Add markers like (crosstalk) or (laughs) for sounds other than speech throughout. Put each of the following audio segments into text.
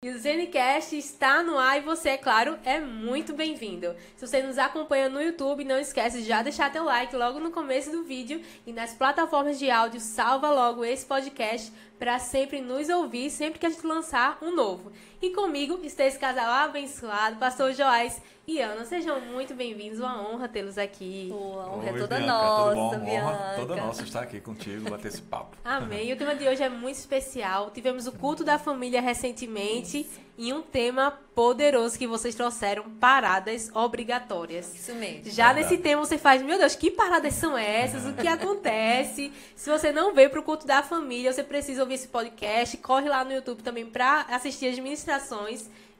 E o Zencast está no ar e você, é claro, é muito bem-vindo. Se você nos acompanha no YouTube, não esquece de já deixar teu like logo no começo do vídeo e nas plataformas de áudio, salva logo esse podcast para sempre nos ouvir sempre que a gente lançar um novo. E comigo está esse casal abençoado, Pastor Joás e Ana. Sejam muito bem-vindos, uma honra tê-los aqui. Oh, a honra é Oi, é toda Bianca, nossa, tudo bom? Bianca. Honra toda nossa estar aqui contigo, bater esse papo. Amém. E o tema de hoje é muito especial. Tivemos o culto da família recentemente. Isso e um tema poderoso que vocês trouxeram, paradas obrigatórias. Isso mesmo. Já nesse tema você faz, meu Deus, que paradas são essas? O que (laughs) acontece? Se você não veio para o culto da família, você precisa ouvir esse podcast, corre lá no YouTube também para assistir as ministrações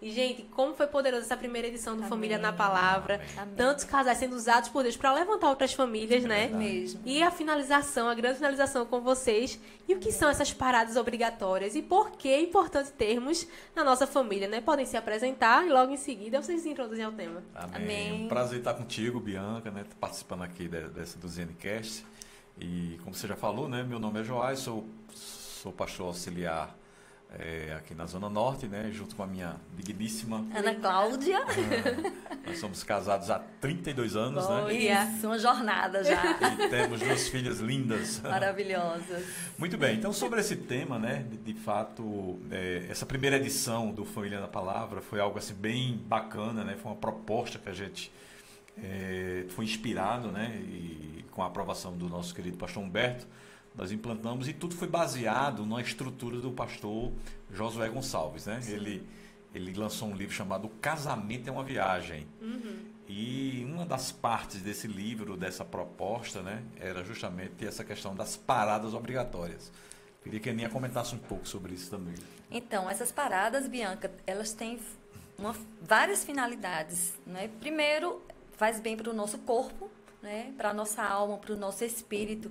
e, gente, como foi poderosa essa primeira edição do Amém. Família na Palavra. Amém. Tantos casais sendo usados por Deus para levantar outras famílias, é né? Mesmo. E a finalização, a grande finalização com vocês. E o que são essas paradas obrigatórias? E por que é importante termos na nossa família, né? Podem se apresentar e logo em seguida vocês se introduzem ao tema. Amém. Amém. Um prazer estar contigo, Bianca, né? Participando aqui dessa do ZNCast. E como você já falou, né? Meu nome é Joás, sou, sou pastor auxiliar é, aqui na Zona Norte, né, junto com a minha digníssima Ana Cláudia. (laughs) nós somos casados há 32 anos, Bom, né? Isso, uma jornada já. E temos duas filhas lindas. (laughs) Maravilhosas. Muito bem, então sobre esse tema, né, de, de fato, é, essa primeira edição do Família na Palavra foi algo assim bem bacana, né? Foi uma proposta que a gente é, foi inspirado, né, e com a aprovação do nosso querido pastor Humberto, nós implantamos e tudo foi baseado na estrutura do pastor Josué Gonçalves, né? Ele ele lançou um livro chamado Casamento é uma Viagem. Uhum. E uma das partes desse livro, dessa proposta, né, era justamente essa questão das paradas obrigatórias. Queria que a Aninha comentasse um pouco sobre isso também. Então, essas paradas, Bianca, elas têm uma, várias finalidades. Né? Primeiro, faz bem para o nosso corpo, né? para a nossa alma, para o nosso espírito.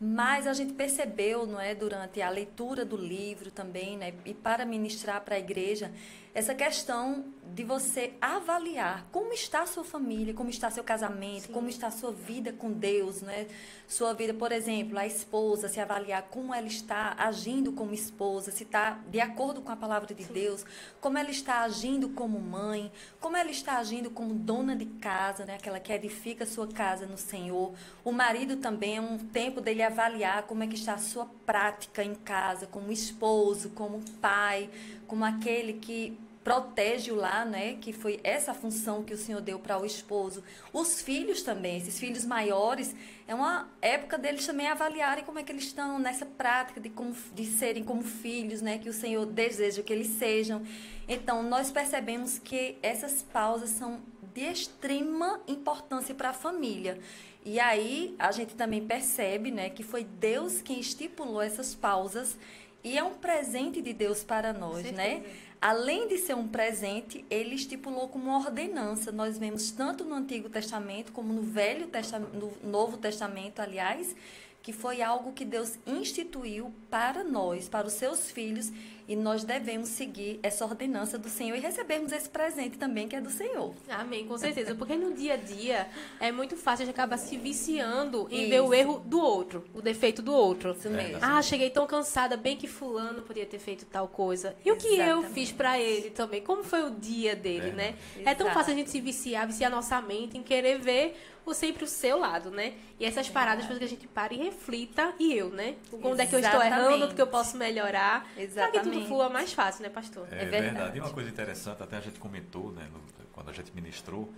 Mas a gente percebeu, não é, durante a leitura do livro também, né, e para ministrar para a igreja, essa questão de você avaliar como está a sua família, como está seu casamento, Sim. como está a sua vida com Deus, né? Sua vida, por exemplo, a esposa, se avaliar como ela está agindo como esposa, se está de acordo com a palavra de Sim. Deus, como ela está agindo como mãe, como ela está agindo como dona de casa, né? Aquela que edifica a sua casa no Senhor. O marido também é um tempo dele avaliar como é que está a sua prática em casa, como esposo, como pai, como aquele que protege o lar, né? Que foi essa função que o Senhor deu para o esposo. Os filhos também, esses filhos maiores, é uma época deles também avaliarem como é que eles estão nessa prática de, como, de serem como filhos, né? Que o Senhor deseja que eles sejam. Então, nós percebemos que essas pausas são de extrema importância para a família. E aí a gente também percebe, né, que foi Deus quem estipulou essas pausas e é um presente de Deus para nós, né? Além de ser um presente, ele estipulou como uma ordenança. Nós vemos tanto no Antigo Testamento como no Velho Testamento, no Novo Testamento, aliás, que foi algo que Deus instituiu para nós, para os seus filhos, e nós devemos seguir essa ordenança do Senhor e recebermos esse presente também que é do Senhor. Amém, com certeza. Porque no dia a dia é muito fácil a gente acabar se viciando em Isso. ver o erro do outro, o defeito do outro. Isso mesmo. Ah, cheguei tão cansada, bem que fulano podia ter feito tal coisa. E o que eu fiz para ele também? Como foi o dia dele, é. né? Exato. É tão fácil a gente se viciar, viciar nossa mente em querer ver o sempre o seu lado, né? E essas paradas fazem que a gente pare e reflita, e eu, né? Onde é que eu estou errando, o que eu posso melhorar. Exatamente. Para que tudo flua mais fácil, né, pastor? É, é verdade. verdade. E uma coisa interessante, até a gente comentou, né, no, quando a gente ministrou,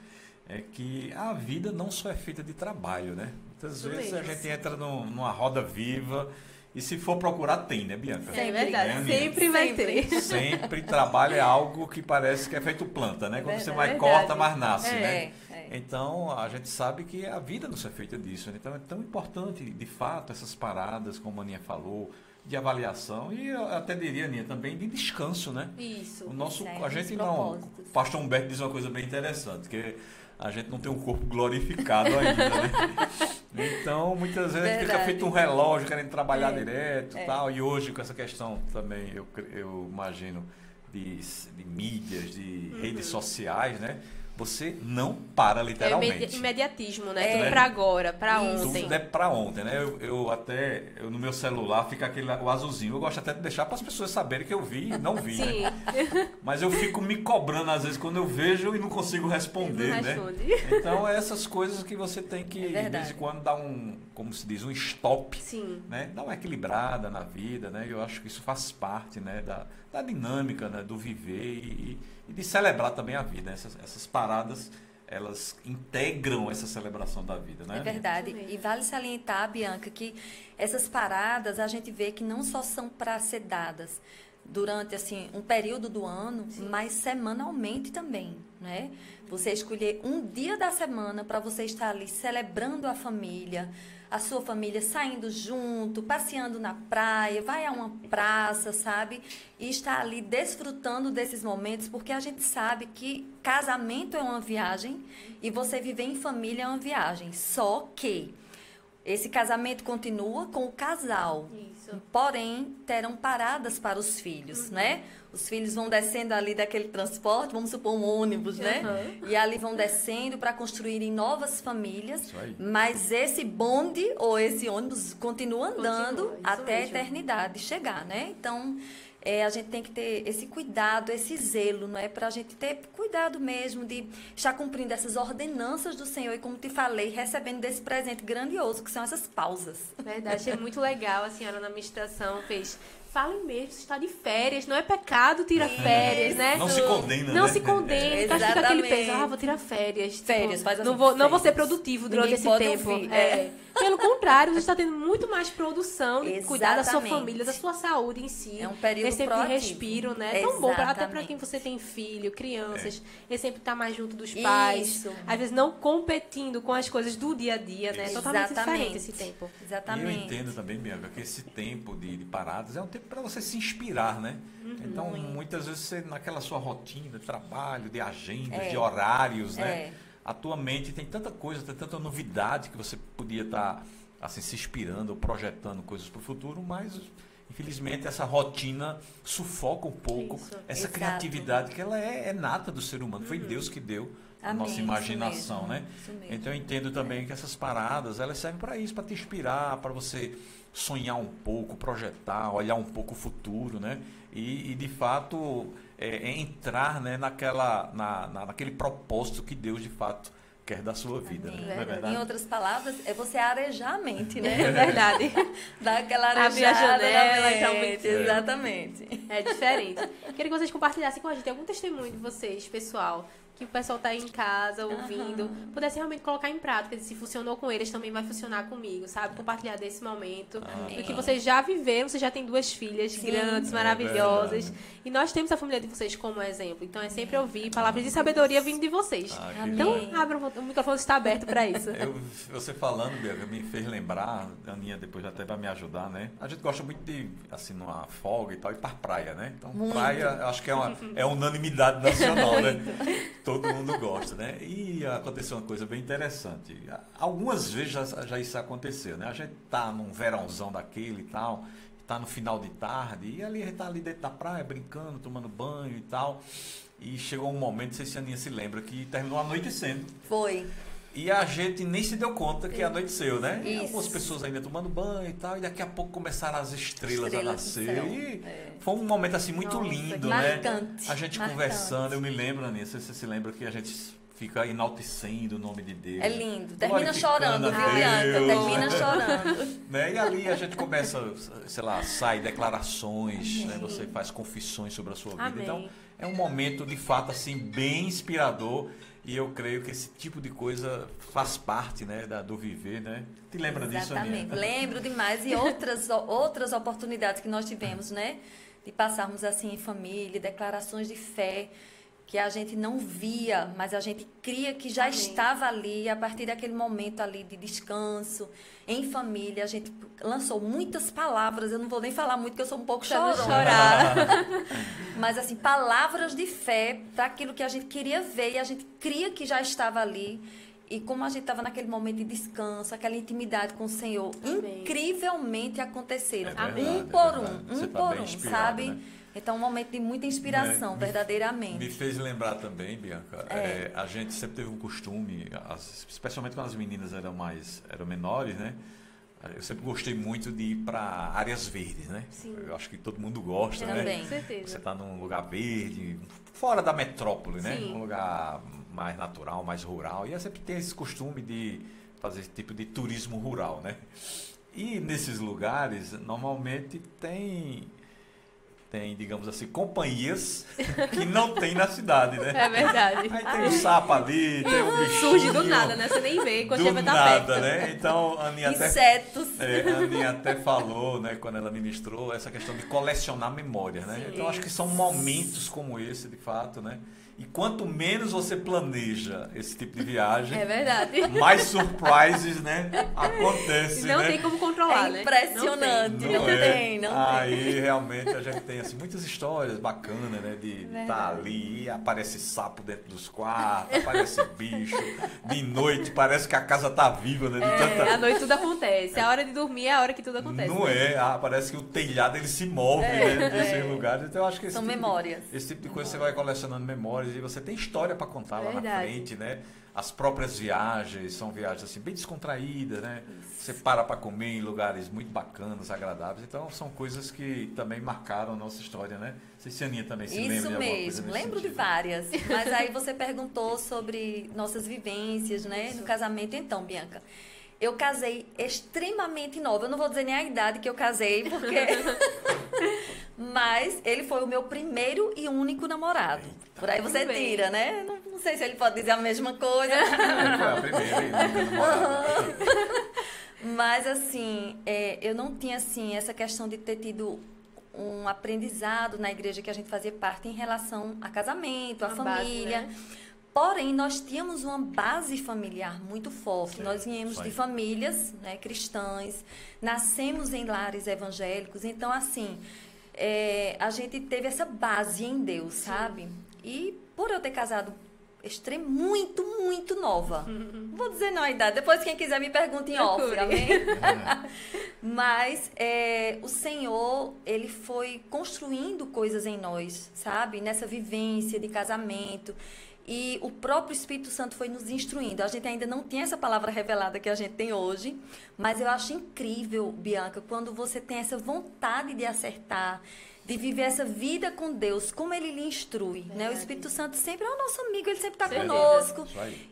é que a vida não só é feita de trabalho, né? Muitas Isso vezes mesmo. a gente entra no, numa roda viva e se for procurar, tem, né, Bianca? É verdade, né, sempre vai ter. (laughs) Sempre trabalho é algo que parece que é feito planta, né? Quando você vai verdade. corta, mais nasce, é, né? Então, a gente sabe que a vida não é feita disso. Né? Então, é tão importante, de fato, essas paradas, como a Aninha falou, de avaliação e eu até diria, Aninha, também de descanso, né? Isso. O nosso, a gente não. O pastor Humberto diz uma coisa bem interessante, que a gente não tem um corpo glorificado ainda, né? (laughs) Então, muitas vezes Verdade. a gente fica feito um relógio querendo trabalhar é, direto é. tal. E hoje, com essa questão também, eu, eu imagino, de, de mídias, de uhum. redes sociais, né? Você não para literalmente. É imediatismo, né? É. Tudo pra agora, pra ontem. Tudo é pra ontem, né? Eu, eu até, eu, no meu celular fica aquele o azulzinho. Eu gosto até de deixar para as pessoas saberem que eu vi e não vi, né? Sim. Né? (laughs) Mas eu fico me cobrando às vezes quando eu vejo e não consigo responder, não né? Então, é essas coisas que você tem que, é de vez em quando, dar um, como se diz, um stop. Sim. Né? Dar uma equilibrada na vida, né? Eu acho que isso faz parte, né? Da, da dinâmica, né? Do viver e, e de celebrar também a vida. Né? Essas, essas paradas elas integram essa celebração da vida, né? É verdade. E vale salientar, Bianca, que essas paradas a gente vê que não só são para ser dadas durante assim um período do ano, Sim. mas semanalmente também, né? Você escolher um dia da semana para você estar ali celebrando a família, a sua família saindo junto, passeando na praia, vai a uma praça, sabe? E está ali desfrutando desses momentos, porque a gente sabe que casamento é uma viagem e você viver em família é uma viagem. Só que esse casamento continua com o casal. Isso. Porém, terão paradas para os filhos, uhum. né? Os filhos vão descendo ali daquele transporte, vamos supor um ônibus, né? Uhum. E ali vão descendo para construírem novas famílias. Mas esse bonde ou esse ônibus continua andando continua, até mesmo. a eternidade chegar, né? Então, é, a gente tem que ter esse cuidado, esse zelo, não é? Para a gente ter cuidado mesmo de estar cumprindo essas ordenanças do Senhor e, como te falei, recebendo desse presente grandioso, que são essas pausas. Verdade, achei muito legal a senhora na meditação fez Falem mesmo, você está de férias, não é pecado tirar Isso. férias, né? Não se condena, Não né? se condena, é, fica aquele peso, ah, vou tirar férias. Férias, tipo, faz assim, não vou, não vou ser produtivo durante Ninguém esse tempo. É. é. Pelo contrário, você está tendo muito mais produção de cuidar da sua família, da sua saúde em si. É um período Esse tempo de respiro, né? É tão bom, pra, até para quem você tem filho, crianças, é. sempre estar tá mais junto dos pais. Isso. Às vezes não competindo com as coisas do dia a dia, né? É totalmente diferente esse tempo. Exatamente. E eu entendo também, Bianca, que esse tempo de, de paradas é um tempo para você se inspirar, né? Uhum. Então, muitas vezes você, naquela sua rotina de trabalho, de agendas, é. de horários, né? É a tua mente tem tanta coisa, tem tanta novidade que você podia estar tá, assim, se inspirando ou projetando coisas para o futuro, mas infelizmente essa rotina sufoca um pouco Isso, essa exato. criatividade que ela é, é, nata do ser humano. Uhum. Foi Deus que deu a nossa imaginação, né? Então eu entendo também que essas paradas elas servem para isso, para te inspirar, para você sonhar um pouco, projetar, olhar um pouco o futuro, né? E, e de fato é, é entrar né, naquela, na, na, naquele propósito que Deus de fato quer da sua vida. Né? É verdade? Em outras palavras, é você arejar a mente, né? (laughs) É verdade. (laughs) Dar aquela arejada Abrir a janela na mente. Exatamente. É diferente. Queria que vocês compartilhassem com a gente algum testemunho de vocês, pessoal, que o pessoal tá em casa ouvindo, uhum. pudesse realmente colocar em prática. Se funcionou com eles, também vai funcionar comigo, sabe? Compartilhar desse momento. Uhum. Do que vocês já viveram, você já tem duas filhas Sim. grandes, é maravilhosas. É e nós temos a família de vocês como exemplo. Então é sempre ouvir palavras de sabedoria vindo de vocês. Ah, então, abra o microfone está aberto para isso. (laughs) Eu, você falando, Bianca, me fez lembrar, a Aninha depois até vai me ajudar, né? A gente gosta muito de, assim, numa folga e tal, ir para praia, né? Então, muito. praia, acho que é, uma, é unanimidade nacional, né? (laughs) todo mundo gosta, né? E aconteceu uma coisa bem interessante. Algumas vezes já, já isso aconteceu, né? A gente tá num verãozão daquele e tal, tá no final de tarde, e ali a gente tá ali dentro da praia, brincando, tomando banho e tal. E chegou um momento, não sei se a Aninha se lembra, que terminou anoitecendo. Foi. E a gente nem se deu conta que anoiteceu, né? Isso. E algumas pessoas ainda tomando banho e tal, e daqui a pouco começaram as estrelas, estrelas a nascer. E é. foi um momento assim muito Nossa, lindo, né? Marcante. A gente marcante. conversando, eu me lembro, Aninha, você, você se lembra que a gente fica enaltecendo o nome de Deus. É lindo. Termina chorando, viu, Bianca? Termina chorando. (laughs) né? E ali a gente começa, sei lá, sai declarações, né? você faz confissões sobre a sua vida. Amém. Então, é um momento de fato assim bem inspirador e eu creio que esse tipo de coisa faz parte né, da, do viver, né? Te lembra disso, Exatamente. Lembro demais. E outras, outras oportunidades que nós tivemos, né? De passarmos assim em família, declarações de fé que a gente não via, mas a gente cria que já Amém. estava ali a partir daquele momento ali de descanso, em família. A gente lançou muitas palavras, eu não vou nem falar muito, porque eu sou um pouco chorona. chorar. (laughs) mas assim, palavras de fé para aquilo que a gente queria ver e a gente cria que já estava ali. E como a gente estava naquele momento de descanso, aquela intimidade com o Senhor, Amém. incrivelmente aconteceram. É verdade, um por é um, um tá por um, sabe? Né? Então, um momento de muita inspiração, É, me- verdadeiramente. Me fez lembrar também, Bianca, É. é, a gente sempre teve um costume, as- especialmente quando as meninas eram mais eram menores, né? Eu sempre gostei muito de ir para áreas verdes, né? Sim. Eu acho que todo mundo gosta, né? Também. Com Você certeza. está num lugar verde, fora da metrópole, né? Sim. Um lugar mais natural, mais rural. E eu sempre tem esse costume de fazer esse tipo de turismo rural, né? E nesses lugares, normalmente tem, tem digamos assim, companhias que não tem na cidade, né? É verdade. Aí tem um sapo ali, tem um bichinho. Surge do nada, né? Você nem vê quando Do vai estar nada, perto. né? Então, a Aninha até Insetos. é, a Aninha até falou, né, quando ela ministrou, essa questão de colecionar memórias, né? Então acho que são momentos como esse, de fato, né? E quanto menos você planeja esse tipo de viagem, É verdade. mais surprises, né, acontece, Não né? tem como controlar, É né? impressionante. Não Não é? tem, não Aí realmente a gente tem assim, muitas histórias bacanas, né? De estar ali, aparece sapo dentro dos quartos, aparece bicho, de noite parece que a casa tá viva, né? De É, tanta- à noite tudo acontece. A hora de dormir é a hora que tudo acontece. Não é, ah, parece que o telhado ele se move né, nesses lugares. Então eu acho que esse São tipo memórias. esse tipo de coisa você vai colecionando memórias e você tem história para contar lá na frente, né? As próprias viagens são viagens assim bem descontraídas, né? Você para para comer em lugares muito bacanas, agradáveis. Então são coisas que também marcaram a nossa história, né? Não sei se a Aninha também se lembra Isso de alguma coisa mesmo, lembro de sentido. várias. (laughs) Mas aí você perguntou sobre nossas vivências, né, no casamento. Então, Bianca, eu casei extremamente nova. Eu não vou dizer nem a idade que eu casei, porque. (laughs) Mas ele foi o meu primeiro e único namorado. Por aí você bem. tira, né? Não, não sei se ele pode dizer a mesma coisa. (laughs) Foi a primeira e nunca namorada. Mas assim, é, eu não tinha assim essa questão de ter tido um aprendizado na igreja que a gente fazia parte em relação a casamento, a Uma base, família. né? Porém, nós tínhamos uma base familiar muito forte. Sim, nós viemos de famílias né, cristãs, nascemos em lares evangélicos. Então, assim, é, a gente teve essa base em Deus, sabe? E por eu ter casado extrem, muito, muito nova. Não Vou dizer não a idade. Depois, quem quiser me pergunta em off, amém? (laughs) Mas é, o Senhor, ele foi construindo coisas em nós, sabe? Nessa vivência de casamento. E o próprio Espírito Santo foi nos instruindo. A gente ainda não tem essa palavra revelada que a gente tem hoje, mas eu acho incrível, Bianca, quando você tem essa vontade de acertar, de viver essa vida com Deus, como ele lhe instrui. Né? O. Espírito Santo sempre é o nosso amigo, ele sempre está conosco.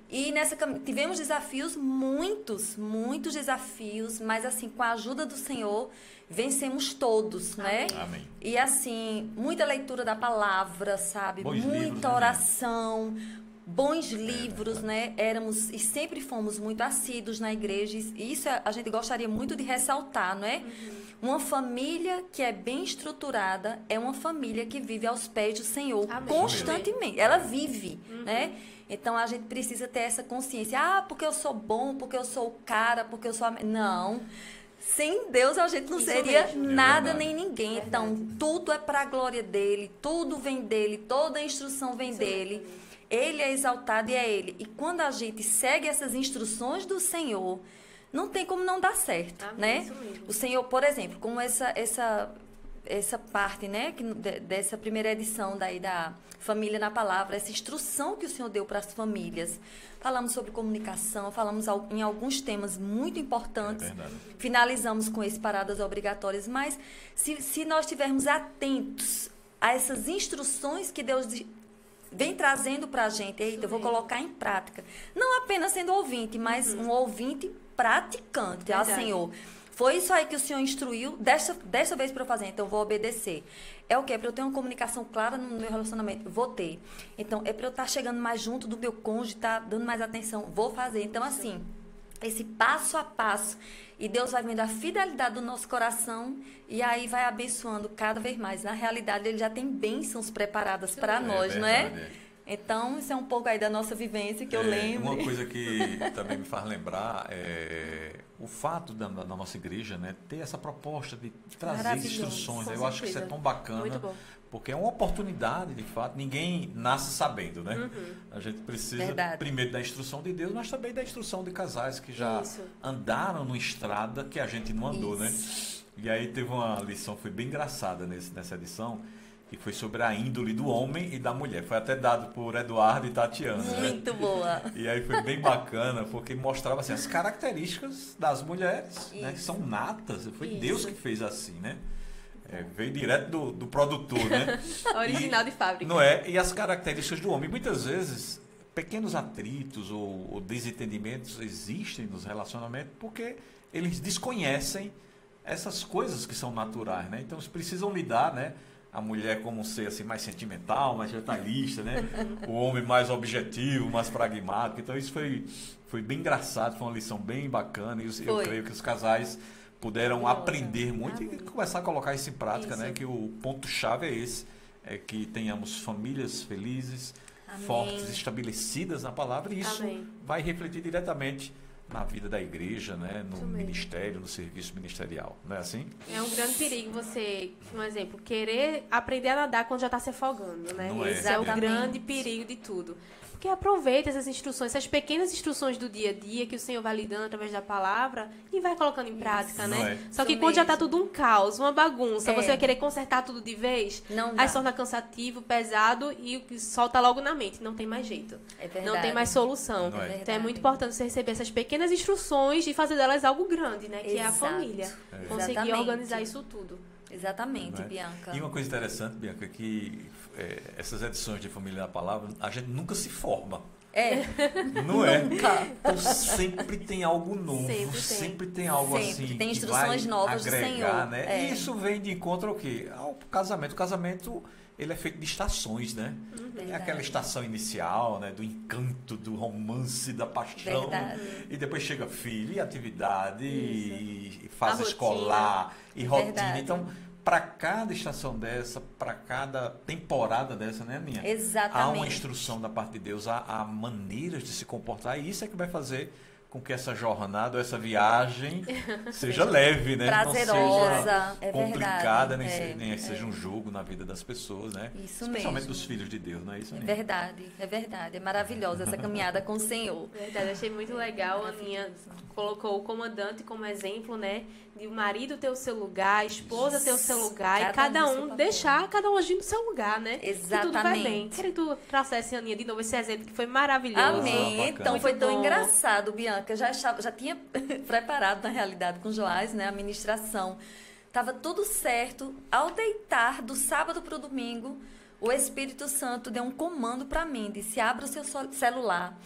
E nessa tivemos desafios, muitos, muitos desafios, mas assim, com a ajuda do Senhor, vencemos todos, né? Amém. E assim, muita leitura da palavra, sabe? Bons muita né, oração, bons livros, né? Éramos e sempre fomos muito assíduos na igreja. E isso a gente gostaria muito de ressaltar, não é? Uma família que é bem estruturada é uma família que vive aos pés do Senhor Amém. constantemente. Ela vive, né? Então a gente precisa ter essa consciência. Ah, porque eu sou bom, porque eu sou o cara, porque eu sou a... Não. Sem Deus a gente não Isso seria mesmo. É nada verdade. nem ninguém. Verdade. Então, tudo é para a glória dele, tudo vem dele, toda a instrução vem Isso dele. mesmo. Ele é exaltado e é ele. E quando a gente segue essas instruções do Senhor, não tem como não dar certo, Amém, né? isso mesmo. O Senhor, por exemplo, como essa essa essa parte, né, que, de- dessa primeira edição daí da Família na Palavra, essa instrução que o Senhor deu para as famílias. Falamos sobre comunicação, falamos al- em alguns temas muito importantes. É. Finalizamos com esse paradas obrigatórias, mas se, se nós estivermos atentos a essas instruções que Deus vem trazendo para a gente, eita, eu vou colocar em prática. Não apenas sendo ouvinte, mas um ouvinte praticante. Ah, Uhum. Senhor, foi isso aí que o Senhor instruiu, desta, desta vez para eu fazer, então eu vou obedecer. É o quê? Para eu ter uma comunicação clara no meu relacionamento? Vou ter. Então, é para eu estar chegando mais junto do meu cônjuge, estar dando mais atenção? Vou fazer. Então, assim, esse passo a passo. E Deus vai vendo a fidelidade do nosso coração e aí vai abençoando cada vez mais. Na realidade, Ele já tem bênçãos preparadas para É nós, não é? é. Então, isso é um pouco aí da nossa vivência que eu É, lembro. Uma coisa que também me faz lembrar é o fato da, da nossa igreja né, ter essa proposta de trazer instruções. Eu acho que isso é tão bacana. Porque é uma oportunidade, de fato. Ninguém nasce sabendo, né? Uhum. A gente precisa Verdade. primeiro da instrução de Deus, mas também da instrução de casais que já Isso. andaram numa estrada que a gente não andou, né? Isso. E aí teve uma lição, foi bem engraçada nesse, nessa edição, que foi sobre a índole do homem e da mulher. Foi até dado por Eduardo e Tatiana. Né? Muito boa. E aí foi bem bacana, porque mostrava assim, as características das mulheres, né, que são natas. Foi Isso. Deus que fez assim, né? É, veio direto do, do produtor, né? (laughs) Original E- de fábrica. Não é? E as características do homem. Muitas vezes, pequenos atritos ou, ou desentendimentos existem nos relacionamentos porque eles desconhecem essas coisas que são naturais, né? Então, eles precisam lidar, né? A mulher como um ser assim, mais sentimental, mais detalhista, né? O homem mais objetivo, mais pragmático. Então, isso foi, foi bem engraçado, foi uma lição bem bacana. E eu Foi. creio que os casais puderam aprender muito e começar a colocar isso em prática, Isso. né? Que o ponto-chave é esse, é que tenhamos famílias felizes, Amém. fortes, estabelecidas na palavra, e isso Amém. vai refletir diretamente na vida da igreja, né? no ministério, no serviço ministerial. Não é assim? É um grande perigo você, um exemplo, querer aprender a nadar quando já está se afogando, né? Não é. Esse é o Exatamente. grande perigo de tudo. Porque aproveita essas instruções, essas pequenas instruções do dia a dia que o Senhor vai lhe dando através da palavra e vai colocando em prática, Não né? é. Só que Isso quando já tá mesmo. tudo um caos, uma bagunça, É. você vai querer consertar tudo de vez, Não aí se torna cansativo, pesado e solta logo na mente. Não tem mais jeito. É verdade. Não tem mais solução. Não é. Então é muito importante você receber essas pequenas instruções e fazer delas algo grande, né? Que é a Exato. família. É. Conseguir Exatamente. organizar isso tudo. Exatamente, é? Bianca. E uma coisa interessante, Bianca, é que é, essas edições de Família da Palavra, a gente nunca se forma. É, Não é? nunca. Então sempre tem algo novo, Sempre sempre tem. tem, algo Sempre. assim. Tem instruções novas do agregar, Senhor. Né? É. E isso vem de encontro ao quê? Ao casamento. O casamento ele é feito de estações, né? É Verdade. aquela estação inicial, né? Do encanto, do romance, da paixão. Verdade. E depois chega filho, e atividade, e, e fase rotina. escolar, e rotina. Verdade. Então, para cada estação dessa, para cada temporada dessa, né, minha? Há uma Exatamente. instrução da parte de Deus, há, há maneiras de se comportar, e isso é que vai fazer com que essa jornada, ou essa viagem, (laughs) seja leve, né? Não Prazerosa, seja é complicada, verdade. nem, se- É, nem é. seja um jogo na vida das pessoas, né? Isso Especialmente mesmo. dos filhos de Deus, não é isso? É verdade, é verdade. É maravilhosa essa caminhada com o Senhor. Verdade, achei muito legal. A Aninha colocou o comandante como exemplo, né? De o marido ter o seu lugar, a esposa ter o seu lugar e Cada cada um um deixar cada um agir no seu lugar, né? E tudo vai Exatamente. bem. Queria que tu trouxesse, Aninha, de novo esse exemplo que foi maravilhoso. Amém. bacana. Então Muito foi tão bom. engraçado, Bianca. Já, estava, já tinha (laughs) preparado, na realidade, com o Joás, né? A ministração. Tava tudo certo. Ao deitar do sábado para o domingo, o Espírito Santo deu um comando para mim. Disse, abra o seu celular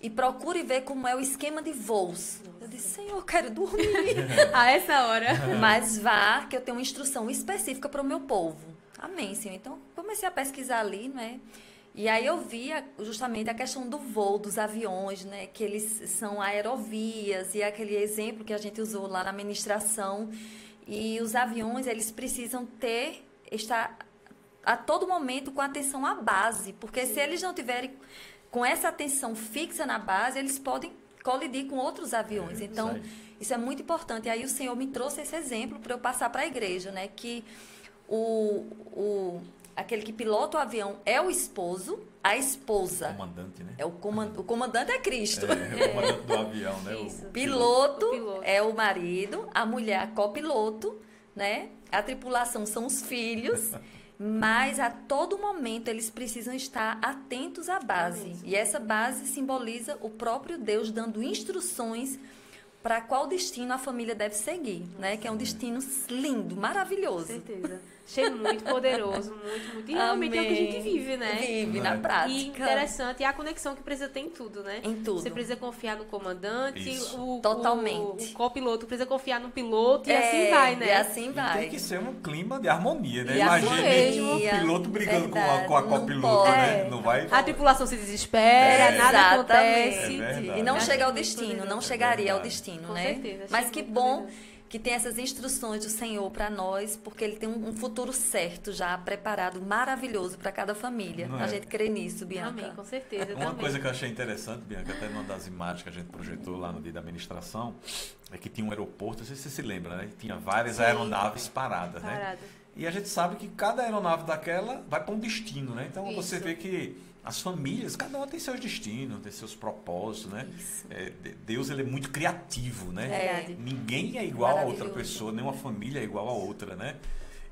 e procure ver como é o esquema de voos. Eu disse, Senhor, eu quero dormir. (laughs) A essa hora. (laughs) Mas vá, que eu tenho uma instrução específica para o meu povo. Amém, Senhor. Então, comecei a pesquisar ali, né? E aí eu vi a- justamente a questão do voo dos aviões, né? Que eles são aerovias e aquele exemplo que a gente usou lá na ministração. E os aviões, eles precisam ter, estar a todo momento com atenção à base, porque se eles não tiverem com essa atenção fixa na base, eles podem colidir com outros aviões. É, então, isso isso é muito importante. E aí o Senhor me trouxe esse exemplo para eu passar para a igreja, né? Que o, o, aquele que pilota o avião é o esposo, a esposa Comandante, né? é o, coman, o comandante é Cristo. É, o comandante do avião, né? O. Piloto, O piloto. é o marido, a mulher a copiloto, né? A tripulação são os filhos, (laughs) mas a todo momento eles precisam estar atentos à base. mesmo. E essa base simboliza o próprio Deus dando instruções para qual destino a família deve seguir, né? Que é um destino lindo, Com maravilhoso. certeza. Achei muito poderoso, muito, muito. E realmente é o que a gente Amém. vive, né? Vive Não na prática. E interessante, é a conexão que precisa ter em tudo, né? Em tudo. Você precisa confiar no comandante, Isso. o, Totalmente. o, o copiloto precisa confiar no piloto e É, assim vai, né? E assim E vai. tem que ser um clima de harmonia, né? E Imagine mesmo. o piloto brigando com a, com a copiloto, né? Não vai. A tripulação se desespera, É. nada Exatamente. acontece. É. E não chega ao destino, não É chegaria ao destino, Com né? certeza, Mas que bom poderoso. Que tem essas instruções do Senhor para nós, porque Ele tem um um futuro certo já preparado, maravilhoso para cada família. Não A é? gente crê nisso, Bianca. Amém, com certeza. Uma também. coisa que eu achei interessante, Bianca, até numa das imagens que a gente projetou lá no dia da administração, é que tinha um aeroporto, não sei se você se lembra, né? Tinha várias Sim. aeronaves paradas, né? E a gente sabe que cada aeronave daquela vai para um destino, né? Então você Isso. vê que as famílias, cada uma tem seus destinos, tem seus propósitos, né? É, de- Deus ele é muito criativo, né? Verdade. Ninguém é igual a outra pessoa, nenhuma família é igual a outra, né?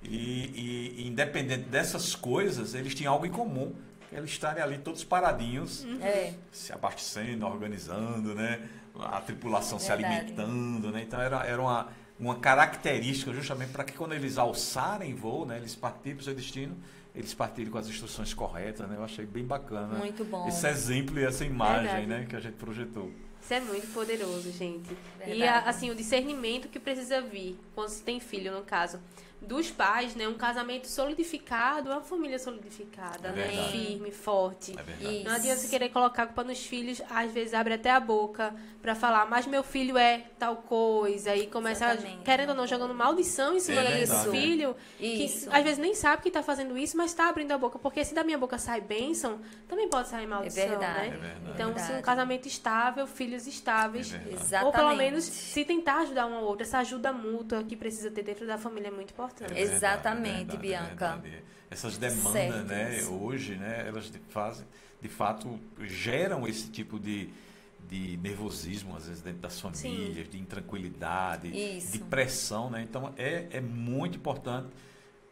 E, e, independente dessas coisas, eles tinham algo em comum. Eles estarem ali todos paradinhos, É. se abastecendo, organizando, né? A tripulação se alimentando, né? Então era, era uma, uma característica justamente para que quando eles alçarem voo, né? Eles partirem para o seu destino, eles partirem com as instruções corretas, né? Eu achei bem bacana. Muito bom. Esse exemplo e essa imagem, Verdade. né? Que a gente projetou. Isso é muito poderoso, gente. E Verdade. a- assim, o discernimento que precisa vir quando se tem filho, no caso, dos pais, né? Um casamento solidificado, uma família solidificada, É né? Firme, forte. É. Não adianta você querer colocar a culpa nos filhos, às vezes abre até a boca pra falar, mas meu filho é tal coisa, e começa, Exatamente. querendo ou não, jogando maldição em cima É desse filho, Isso. que às vezes nem sabe que tá fazendo isso, mas tá abrindo a boca, porque se da minha boca sai bênção, também pode sair maldição, verdade. né? É verdade. Então, se um casamento estável, filhos estáveis, É ou pelo menos se tentar ajudar um ao outro, essa ajuda mútua que precisa ter dentro da família é muito importante. É verdade, Exatamente, é verdade, é Bianca. verdade. Essas demandas, Certo. né, hoje, né, elas de, fazem, de fato geram esse tipo de, de nervosismo, às vezes, dentro das famílias, de intranquilidade, Isso. de pressão, né? Então, é, é muito importante.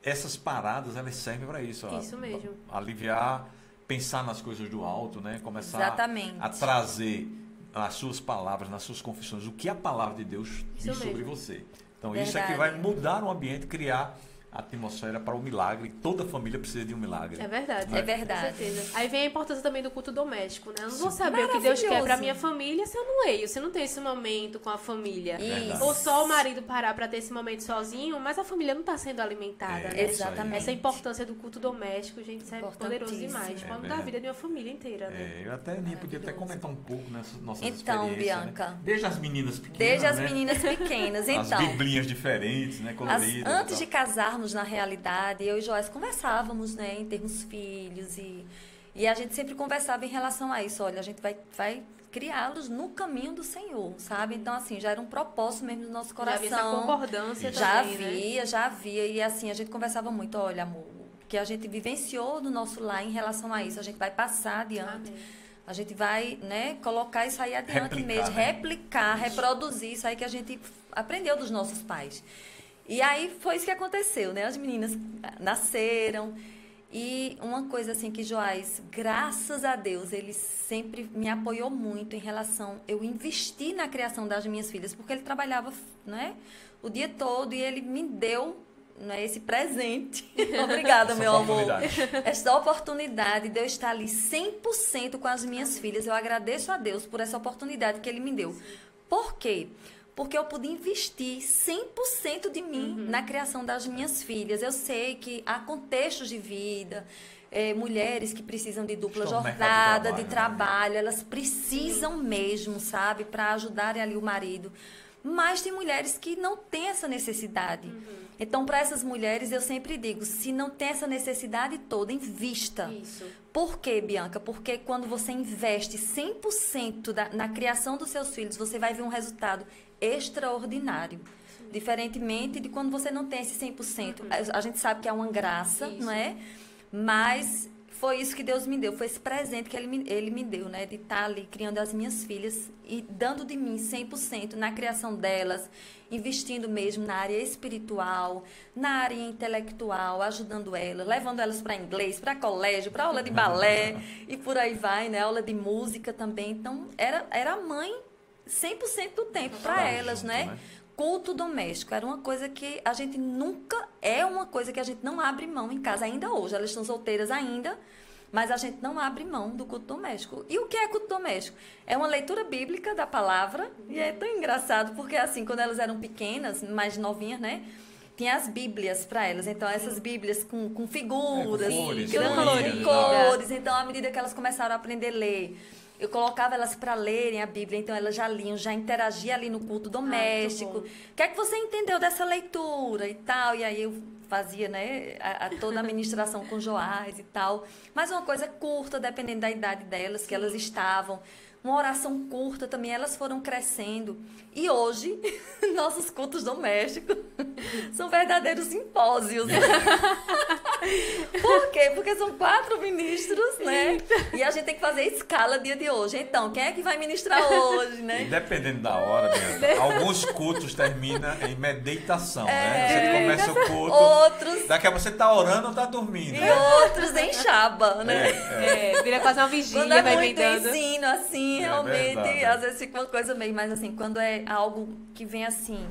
Essas paradas, elas servem para isso. ó, Isso mesmo. Aliviar, pensar nas coisas do alto, né? Começar Exatamente. a trazer nas suas palavras, nas suas confissões, o que a palavra de Deus diz Isso sobre mesmo. você. Então, isso é que Verdade. vai mudar o ambiente, criar atmosfera para o milagre. Toda família precisa de um milagre. É verdade. É verdade. Com certeza. Aí vem a importância também do culto doméstico, né? Eu não vou saber o que Deus quer pra Maravilhoso. minha família se eu não leio, se eu não tenho esse momento com a família. Isso. Ou só o marido parar pra ter esse momento sozinho, mas a família não tá sendo alimentada, É, né? Exatamente. Essa importância do culto doméstico, gente, isso é poderoso demais. É Pode mudar a vida de uma família inteira, né? É, eu até nem podia até comentar um pouco nessas nossas Então, experiências. Bianca. Né? Desde as meninas pequenas. Desde as né? meninas pequenas. As Então, biblinhas diferentes, né? As- Coloridas. antes e de tal. Na realidade, eu e Joyce conversávamos, né, em termos filhos e, e a gente sempre conversava em relação a isso. Olha, a gente vai, vai criá-los no caminho do Senhor, sabe? Então, assim, já era um propósito mesmo do nosso Já coração. havia essa concordância Já também, né? havia, já havia. E assim, a gente conversava muito, olha, amor, o que a gente vivenciou no nosso lar em relação a isso, a gente vai passar adiante. Amém. A gente vai, né, colocar isso aí adiante Replicar, mesmo, né? replicar, reproduzir isso aí que a gente aprendeu dos nossos pais. E aí foi isso que aconteceu, né? As meninas nasceram e uma coisa assim que Joás, graças a Deus, ele sempre me apoiou muito em relação eu investi na criação das minhas filhas, porque ele trabalhava, né, o dia todo e ele me deu né, esse presente. (laughs) Obrigada, Essa meu amor oportunidade. essa oportunidade de eu estar ali 100% com as minhas filhas. Eu agradeço a Deus por essa oportunidade que Ele me deu. Por quê? Porque eu pude investir 100% de mim Uhum. na criação das minhas filhas. Eu sei que há contextos de vida, eh, mulheres que precisam de dupla Estão no mercado de jornada, trabalho, de né? trabalho, elas precisam mesmo, sabe, para ajudarem ali o marido. Mas tem mulheres que não têm essa necessidade. Uhum. Então, para essas mulheres, eu sempre digo: se não tem essa necessidade toda, invista. Isso. Por quê, Bianca? Porque quando você investe 100% da, na criação dos seus filhos, você vai ver um resultado extraordinário. Diferentemente de quando você não tem esse 100%. A, a gente sabe que é uma graça, Isso. não é? Mas foi isso que Deus me deu, foi esse presente que Ele me, ele me deu, né? De estar ali criando as minhas filhas e dando de mim 100% na criação delas, investindo mesmo na área espiritual, na área intelectual, ajudando elas, levando elas para inglês, para colégio, para aula de balé (laughs) e por aí vai, né? Aula de música também. Então, era, era a mãe 100% do tempo para Tá elas, junto, né? né? Culto doméstico era uma coisa que a gente nunca é uma coisa que a gente não abre mão em casa ainda hoje. Elas estão solteiras ainda, mas a gente não abre mão do culto doméstico. E o que é culto doméstico? É uma leitura bíblica da palavra e é tão engraçado porque assim, quando elas eram pequenas, mais novinhas, né? Tinha as bíblias para elas. Então, essas bíblias com, com figuras, É, com cores, grandes, colorinhas, cores. Então, à medida que elas começaram a aprender a ler, eu colocava elas para lerem a Bíblia, então elas já liam, já interagiam ali no culto doméstico. bom. O que é que você entendeu dessa leitura e tal? E aí eu fazia, né, a, a toda a ministração com Joás e tal. Mas uma coisa curta, dependendo da idade delas, que elas estavam. uma oração curta também, elas foram crescendo. E hoje, (laughs) nossos cultos domésticos (laughs) são verdadeiros simpósios. (laughs) Por quê? Porque são quatro ministros, né? E a gente tem que fazer escala dia de hoje. Então, quem é que vai ministrar hoje, né? E dependendo da hora, Bianca, (laughs) alguns cultos terminam em meditação, né? Você começa o culto. Outros. Daqui a pouco você tá orando ou tá dormindo. E né? outros em chaba, né? É, É, vira quase uma vigília, Quando é vai muito ensino, assim, É realmente, verdade. às vezes fica uma coisa meio, mas assim, quando é algo que vem assim,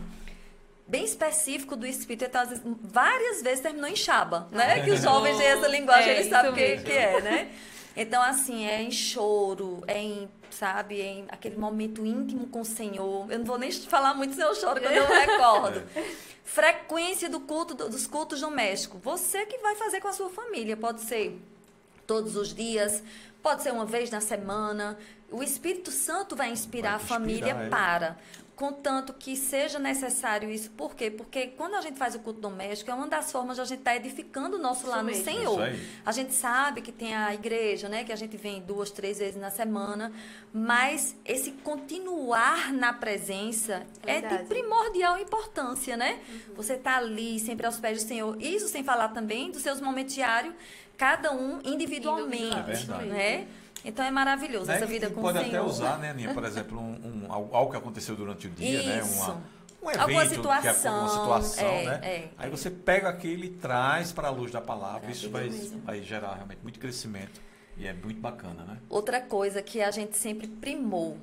bem específico do espírito, então às vezes, várias vezes terminou em chaba, né? Que os jovens têm essa linguagem, É, eles sabem o que, que é, né? Então, assim, é em choro, é em, sabe, é em aquele momento íntimo com o Senhor. Eu não vou nem falar muito, senão eu choro quando eu recordo. (laughs) Frequência do culto, dos cultos domésticos. Você que vai fazer com a sua família. Pode ser todos os dias, pode ser uma vez na semana. O Espírito Santo vai inspirar Vai a te família inspirar, é. para. Contanto que seja necessário isso. Por quê? Porque quando a gente faz o culto doméstico, é uma das formas de a gente estar edificando o nosso Isso lar no. Senhor. A gente sabe que tem a igreja, né? Que a gente vem duas, três vezes na semana. Mas esse continuar na presença é Verdade. de primordial importância, né? Você tá ali, sempre aos pés do Senhor. Isso sem falar também dos seus momentos diários, cada um individualmente, mesmo. né? Então é maravilhoso Né? essa vida E com pode o Senhor. até usar, né, Aninha, por exemplo, um, um- algo que aconteceu durante o dia, né? Isso. Uma, um evento, Alguma que é situação, uma situação, é, né? é. Aí você pega aquilo e traz para a luz da palavra. Isso vai, mesmo. vai gerar realmente muito crescimento e é muito bacana, né? Outra coisa que a gente sempre primou,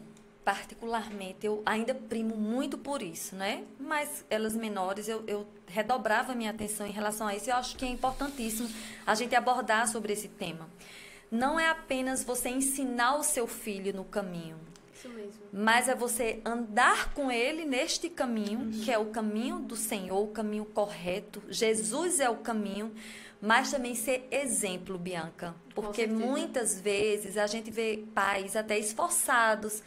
particularmente, eu ainda primo muito por isso, né? Mas elas menores, eu, eu redobrava minha atenção em relação a isso. Eu acho que é importantíssimo a gente abordar sobre esse tema. Não é apenas você ensinar o seu filho no caminho, mas é você andar com ele neste caminho, que é o caminho do Senhor, o caminho correto. Jesus é o caminho, mas também ser exemplo, Bianca. Porque muitas vezes a gente vê pais até esforçados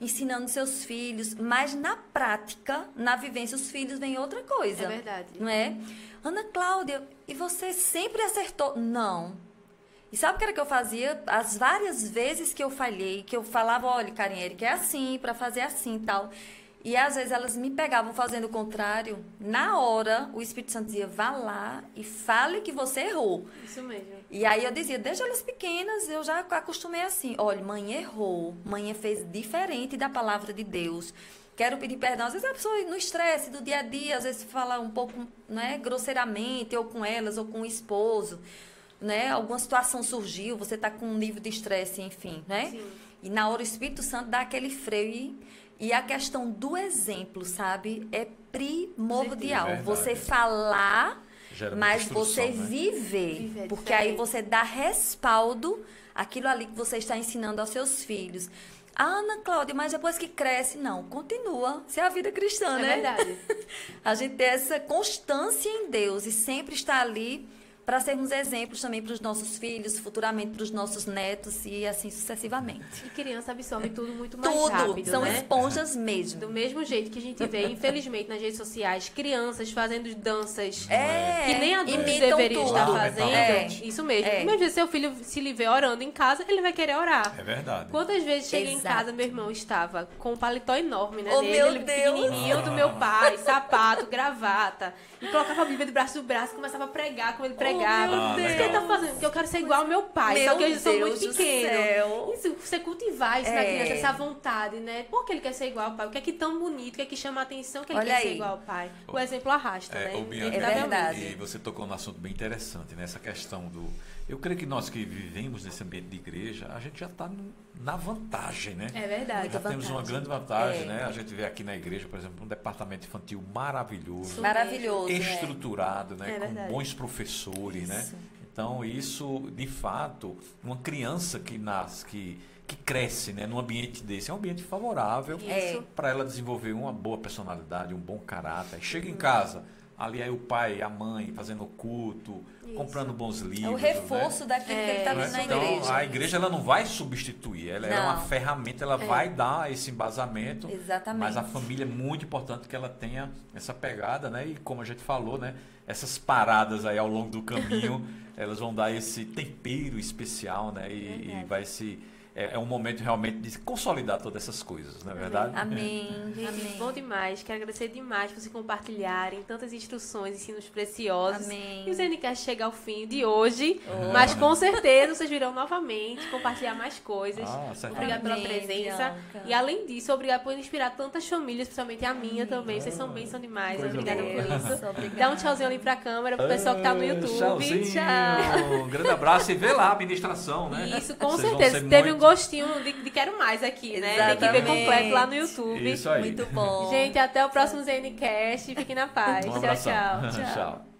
ensinando seus filhos, mas na prática, na vivência, os filhos veem outra coisa. É verdade. Não é? Ana Cláudia, e você sempre acertou? Não. E sabe o que era que eu fazia? As várias vezes que eu falhei, que eu falava, olha, Karen que é assim, para fazer assim e tal. E às vezes elas me pegavam fazendo o contrário. Na hora, o Espírito Santo dizia, vá lá e fale que você errou. Isso mesmo. E aí eu dizia, desde elas pequenas, eu já acostumei assim. Olha, mãe errou, mãe fez diferente da palavra de Deus. Quero pedir perdão. Às vezes a pessoa no estresse do dia a dia, às vezes fala um pouco né, grosseiramente, ou com elas, ou com o esposo. Né? Alguma situação surgiu, você está com um nível de estresse, enfim, né? Sim. E na hora o Espírito Santo dá aquele freio e, e a questão do exemplo, sabe? É primordial. Verdade. Você falar mas você né? viver, Viver é porque aí você dá respaldo àquilo ali que você está ensinando aos seus filhos. A Ana Cláudia, mas depois que cresce, não, continua. Isso é a vida cristã, É né? verdade. (laughs) A gente tem essa constância em Deus e sempre está ali para sermos exemplos também para os nossos filhos, futuramente para os nossos netos e assim sucessivamente. E criança absorve tudo muito mais Tudo, rápido, são né? esponjas mesmo. Do mesmo jeito que a gente vê, infelizmente, nas redes sociais, crianças fazendo danças É, que nem adultos deveriam tudo. estar fazendo. É. Isso mesmo. É. Imagina seu filho se lhe vê orando em casa, ele vai querer orar. É verdade. Quantas vezes cheguei em Exato. casa, meu irmão estava com um paletó enorme, né? Oh, dele, meu ele Deus! pequenininho do meu pai, sapato, (laughs) gravata. E colocava a Bíblia debaixo do braço e começava a pregar como ele pregava. Meu Ah, Isso que ele tá fazendo, porque eu quero ser igual ao meu pai. Meu só que eu sou muito pequeno. Isso, você cultivar isso na É. criança, essa vontade, né? Por que ele quer ser igual ao pai? O que é que tão bonito, o que é que chama a atenção que ele Olha quer ser aí. igual ao pai? O exemplo arrasta, É, né? Bianca. É verdade. E você tocou num assunto bem interessante, nessa questão do. Eu creio que nós que vivemos nesse ambiente de igreja, a gente já está na vantagem, né? É verdade. Já temos uma grande vantagem, É. né? A gente vê aqui na igreja, por exemplo, um departamento infantil maravilhoso, Maravilhoso. né? estruturado, né? É com verdade. bons professores, né? Isso. Então, isso, de fato, uma criança que nasce, que, que cresce né, num ambiente desse, é um ambiente favorável Isso. para ela desenvolver uma boa personalidade, um bom caráter. Chega em casa, ali aí o pai, a mãe fazendo o culto, Isso. comprando bons livros. É o né? reforço daquilo que ele está É, vendo na então, igreja. a igreja ela não vai substituir, ela é Não. uma ferramenta, ela vai dar esse embasamento. Exatamente. Mas a família é muito importante que ela tenha essa pegada, né? E como a gente falou, né? Essas paradas aí ao longo do caminho, (laughs) elas vão dar esse tempero especial, né? E, e vai se é, é um momento realmente de consolidar todas essas coisas, não é verdade? Amém. Gente, Amém. bom demais. Quero agradecer demais por vocês compartilharem tantas instruções, ensinos preciosos. Amém. E o ZNCast chega ao fim de hoje, Oh. mas com certeza vocês virão novamente compartilhar mais coisas. Ah, certo. Obrigada pela Amém, presença. Bianca. E além disso, obrigada por inspirar tantas famílias, principalmente a minha Amém. também. Vocês são bênção demais. Coisa Obrigada boa. por isso. (laughs) Obrigada. Dá um tchauzinho ali pra câmera, pro pessoal que tá no YouTube. Tchauzinho. Tchau. Um grande abraço e vê lá a administração, né? Isso, com Vocês certeza. Teve muito- um gostinho de, de quero mais aqui, né? Tem que ver Exatamente. completo lá no YouTube. Isso aí. Muito bom. Gente, até o próximo ZNCast. Fiquem na paz. Um tchau, abração. tchau. tchau. (laughs)